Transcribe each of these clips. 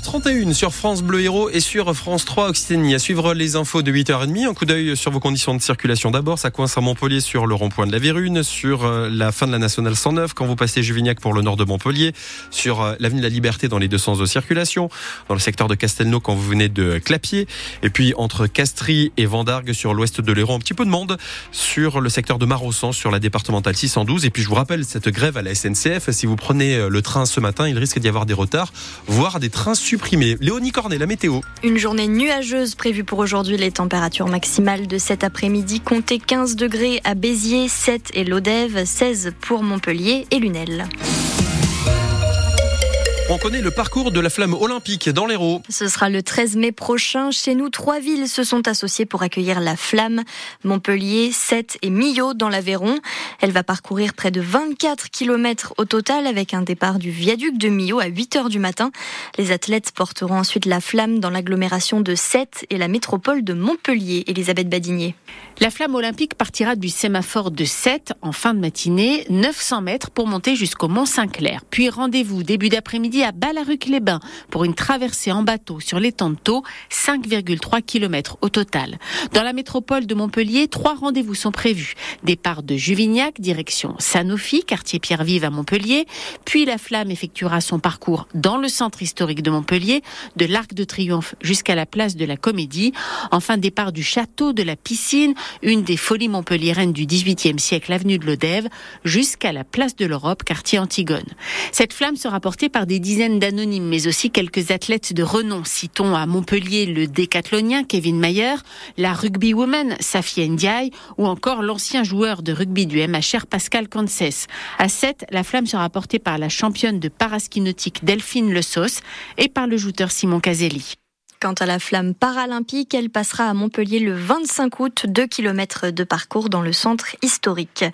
8h31 sur France Bleu Héros et sur France 3 Occitanie. À suivre les infos de 8h30. Un coup d'œil sur vos conditions de circulation. D'abord, ça coince à Montpellier sur le rond-point de la Vérune, sur euh, la fin de la nationale 109 quand vous passez Juvignac pour le nord de Montpellier, sur euh, l'avenue de la Liberté dans les deux sens de circulation, dans le secteur de Castelnau quand vous venez de Clapier, et puis entre Castries et Vendargues sur l'ouest de l'Hérault, un petit peu de monde sur le secteur de Marossan sur la départementale 612. Et puis je vous rappelle cette grève à la SNCF. Si vous prenez euh, le train ce matin, il risque d'y avoir des retards, voire des trains Léonie Cornet, la météo. Une journée nuageuse prévue pour aujourd'hui. Les températures maximales de cet après-midi comptaient 15 degrés à Béziers, 7 et Lodève, 16 pour Montpellier et Lunel. On connaît le parcours de la flamme olympique dans l'Hérault. Ce sera le 13 mai prochain. Chez nous, trois villes se sont associées pour accueillir la flamme. Montpellier, Sète et Millau dans l'Aveyron. Elle va parcourir près de 24 km au total avec un départ du viaduc de Millau à 8 heures du matin. Les athlètes porteront ensuite la flamme dans l'agglomération de Sète et la métropole de Montpellier. Elisabeth Badinier. La flamme olympique partira du sémaphore de Sète en fin de matinée, 900 mètres pour monter jusqu'au Mont-Saint-Clair. Puis rendez-vous début d'après-midi à Balaruc-les-Bains pour une traversée en bateau sur l'étang de Thau, 5,3 km au total. Dans la métropole de Montpellier, trois rendez-vous sont prévus. Départ de Juvignac, direction Sanofi, quartier Pierre-Vive à Montpellier, puis la flamme effectuera son parcours dans le centre historique de Montpellier, de l'Arc de Triomphe jusqu'à la place de la Comédie. Enfin, départ du château de la piscine, une des folies montpelliéraines du XVIIIe siècle, avenue de l'Odève, jusqu'à la place de l'Europe, quartier Antigone. Cette flamme sera portée par des dizaines d'anonymes, mais aussi quelques athlètes de renom. Citons à Montpellier le décathlonien Kevin Mayer, la rugby woman Safia Ndiaye ou encore l'ancien joueur de rugby du MHR Pascal Cances. À 7, la flamme sera portée par la championne de paraski nautique Delphine Le Sauce et par le joueur Simon Caselli. Quant à la flamme paralympique, elle passera à Montpellier le 25 août, 2 km de parcours dans le centre historique.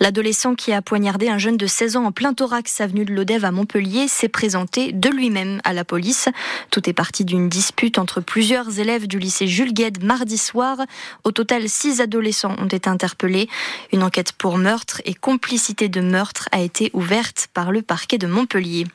L'adolescent qui a poignardé un jeune de 16 ans en plein thorax avenue de l'Odève à Montpellier s'est présenté de lui-même à la police. Tout est parti d'une dispute entre plusieurs élèves du lycée Jules Gued mardi soir. Au total, six adolescents ont été interpellés. Une enquête pour meurtre et complicité de meurtre a été ouverte par le parquet de Montpellier.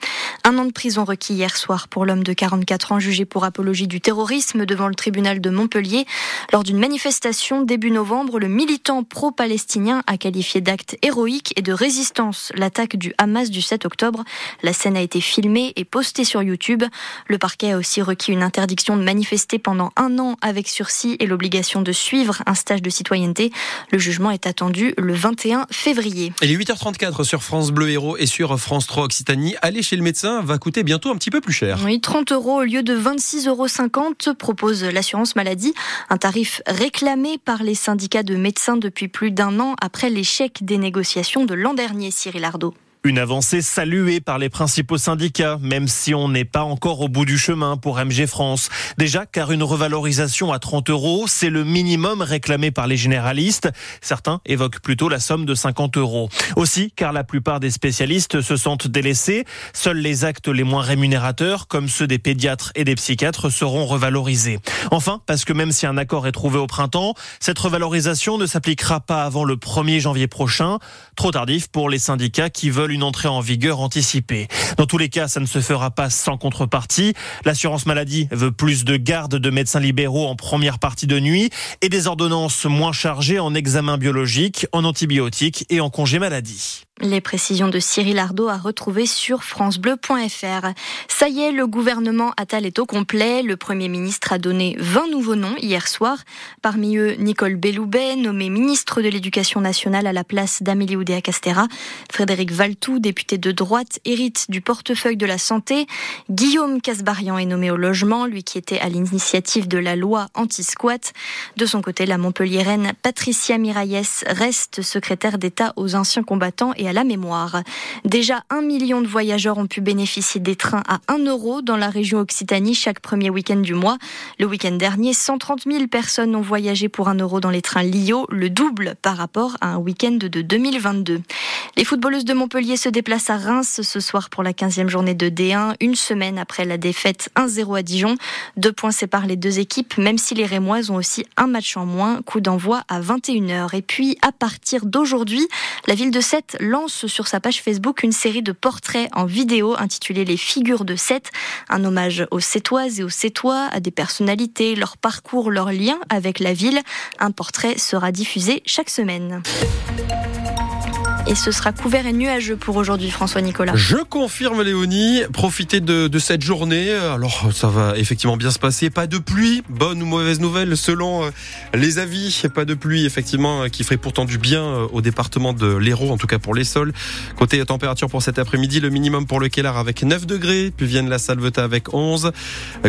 Un an de prison requis hier soir pour l'homme de 44 ans jugé pour apologie du terrorisme devant le tribunal de Montpellier. Lors d'une manifestation début novembre, le militant pro-palestinien a qualifié d'acte héroïque et de résistance l'attaque du Hamas du 7 octobre. La scène a été filmée et postée sur YouTube. Le parquet a aussi requis une interdiction de manifester pendant un an avec sursis et l'obligation de suivre un stage de citoyenneté. Le jugement est attendu le 21 février. Il est 8h34 sur France Bleu Héros et sur France 3 Occitanie. Aller chez le médecin va coûter bientôt un petit peu plus cher. Oui, 30 euros au lieu de 26,50 euros propose l'assurance maladie, un tarif réclamé par les syndicats de médecins depuis plus d'un an après l'échec des négociations de l'an dernier, Cyril Ardo. Une avancée saluée par les principaux syndicats, même si on n'est pas encore au bout du chemin pour MG France. Déjà, car une revalorisation à 30 euros, c'est le minimum réclamé par les généralistes. Certains évoquent plutôt la somme de 50 euros. Aussi, car la plupart des spécialistes se sentent délaissés. Seuls les actes les moins rémunérateurs, comme ceux des pédiatres et des psychiatres, seront revalorisés. Enfin, parce que même si un accord est trouvé au printemps, cette revalorisation ne s'appliquera pas avant le 1er janvier prochain. Trop tardif pour les syndicats qui veulent une entrée en vigueur anticipée. Dans tous les cas, ça ne se fera pas sans contrepartie. L'assurance maladie veut plus de gardes de médecins libéraux en première partie de nuit et des ordonnances moins chargées en examens biologiques, en antibiotiques et en congés maladie. Les précisions de Cyril Ardo à retrouver sur francebleu.fr. Ça y est, le gouvernement Attal est au complet. Le Premier ministre a donné 20 nouveaux noms hier soir. Parmi eux, Nicole Belloubet, nommée ministre de l'Éducation nationale à la place d'Amélie Oudéa-Castéra. Frédéric Valtou, député de droite, hérite du portefeuille de la santé. Guillaume Casbarian est nommé au logement, lui qui était à l'initiative de la loi anti-squat. De son côté, la Montpelliéraine Patricia Miraillès reste secrétaire d'État aux anciens combattants à la mémoire. Déjà, un million de voyageurs ont pu bénéficier des trains à 1 euro dans la région Occitanie chaque premier week-end du mois. Le week-end dernier, 130 000 personnes ont voyagé pour 1 euro dans les trains Lio, le double par rapport à un week-end de 2022. Les footballeuses de Montpellier se déplacent à Reims ce soir pour la 15e journée de D1, une semaine après la défaite 1-0 à Dijon. Deux points séparent les deux équipes, même si les Rémoises ont aussi un match en moins. Coup d'envoi à 21h. Et puis, à partir d'aujourd'hui, la ville de Sète lance sur sa page Facebook une série de portraits en vidéo intitulée Les figures de Sète, un hommage aux Sétoises et aux Sétois, à des personnalités, leur parcours, leurs liens avec la ville. Un portrait sera diffusé chaque semaine. Et ce sera couvert et nuageux pour aujourd'hui, François Nicolas. Je confirme, Léonie. Profitez de, cette journée. Alors, ça va effectivement bien se passer. Pas de pluie. Bonne ou mauvaise nouvelle selon euh, les avis. Pas de pluie, effectivement, qui ferait pourtant du bien euh, au département de l'Hérault, en tout cas pour les sols. Côté température pour cet après-midi, le minimum pour le Kellar avec 9 degrés. Puis vienne la Salvetat avec 11.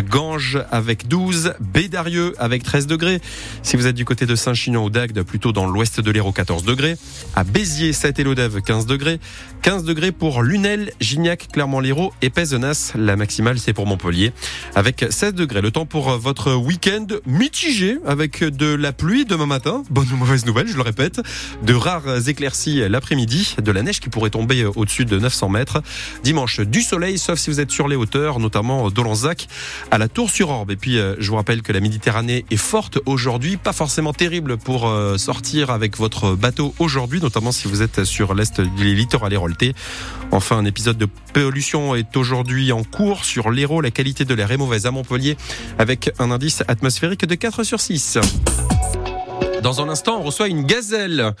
Ganges avec 12. Bédarieux avec 13 degrés. Si vous êtes du côté de Saint-Chinian ou d'Agde, plutôt dans l'ouest de l'Hérault, 14 degrés. À Béziers, 7 et Lodève 15 degrés. 15 degrés pour Lunel, Gignac, Clermont-Lérault et Pézenas. La maximale, c'est pour Montpellier. Avec 16 degrés. Le temps pour votre week-end mitigé avec de la pluie demain matin. Bonne ou mauvaise nouvelle, je le répète. De rares éclaircies l'après-midi. De la neige qui pourrait tomber au-dessus de 900 mètres. Dimanche, du soleil, sauf si vous êtes sur les hauteurs, notamment d'Olanzac à la Tour-sur-Orbe. Et puis, je vous rappelle que la Méditerranée est forte aujourd'hui. Pas forcément terrible pour sortir avec votre bateau aujourd'hui, notamment si vous êtes sur l'est du littoral héroltais. Enfin, un épisode de pollution est aujourd'hui en cours sur l'Hérault. La qualité de l'air est mauvaise à Montpellier avec un indice atmosphérique de 4 sur 6. Dans un instant, on reçoit une gazelle.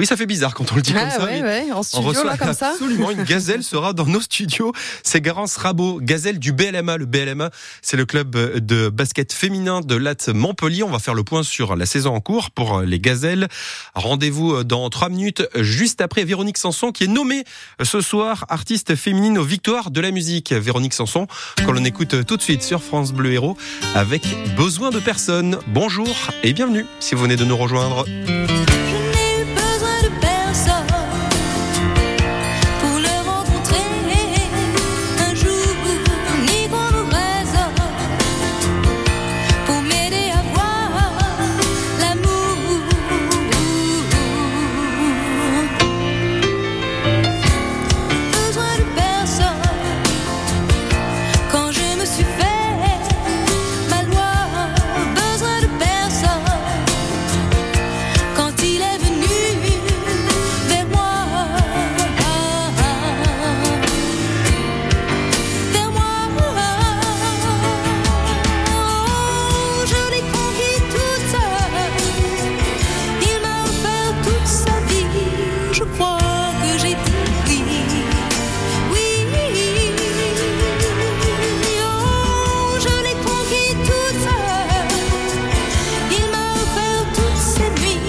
Oui, ça fait bizarre quand on le dit comme Ah ça. ouais, mais ouais, en on studio, reçoit là, comme ça. absolument une gazelle sera dans nos studios. C'est Garance Rabot, gazelle du BLMA. Le BLMA, c'est le club de basket féminin de Latte Montpellier. On va faire le point sur la saison en cours pour les gazelles. Rendez-vous dans trois minutes, juste après Véronique Sanson, qui est nommée ce soir artiste féminine aux victoires de la musique. Véronique Sanson, qu'on l'on écoute tout de suite sur France Bleu Héros avec Besoin de personne. Bonjour et bienvenue si vous venez de nous rejoindre.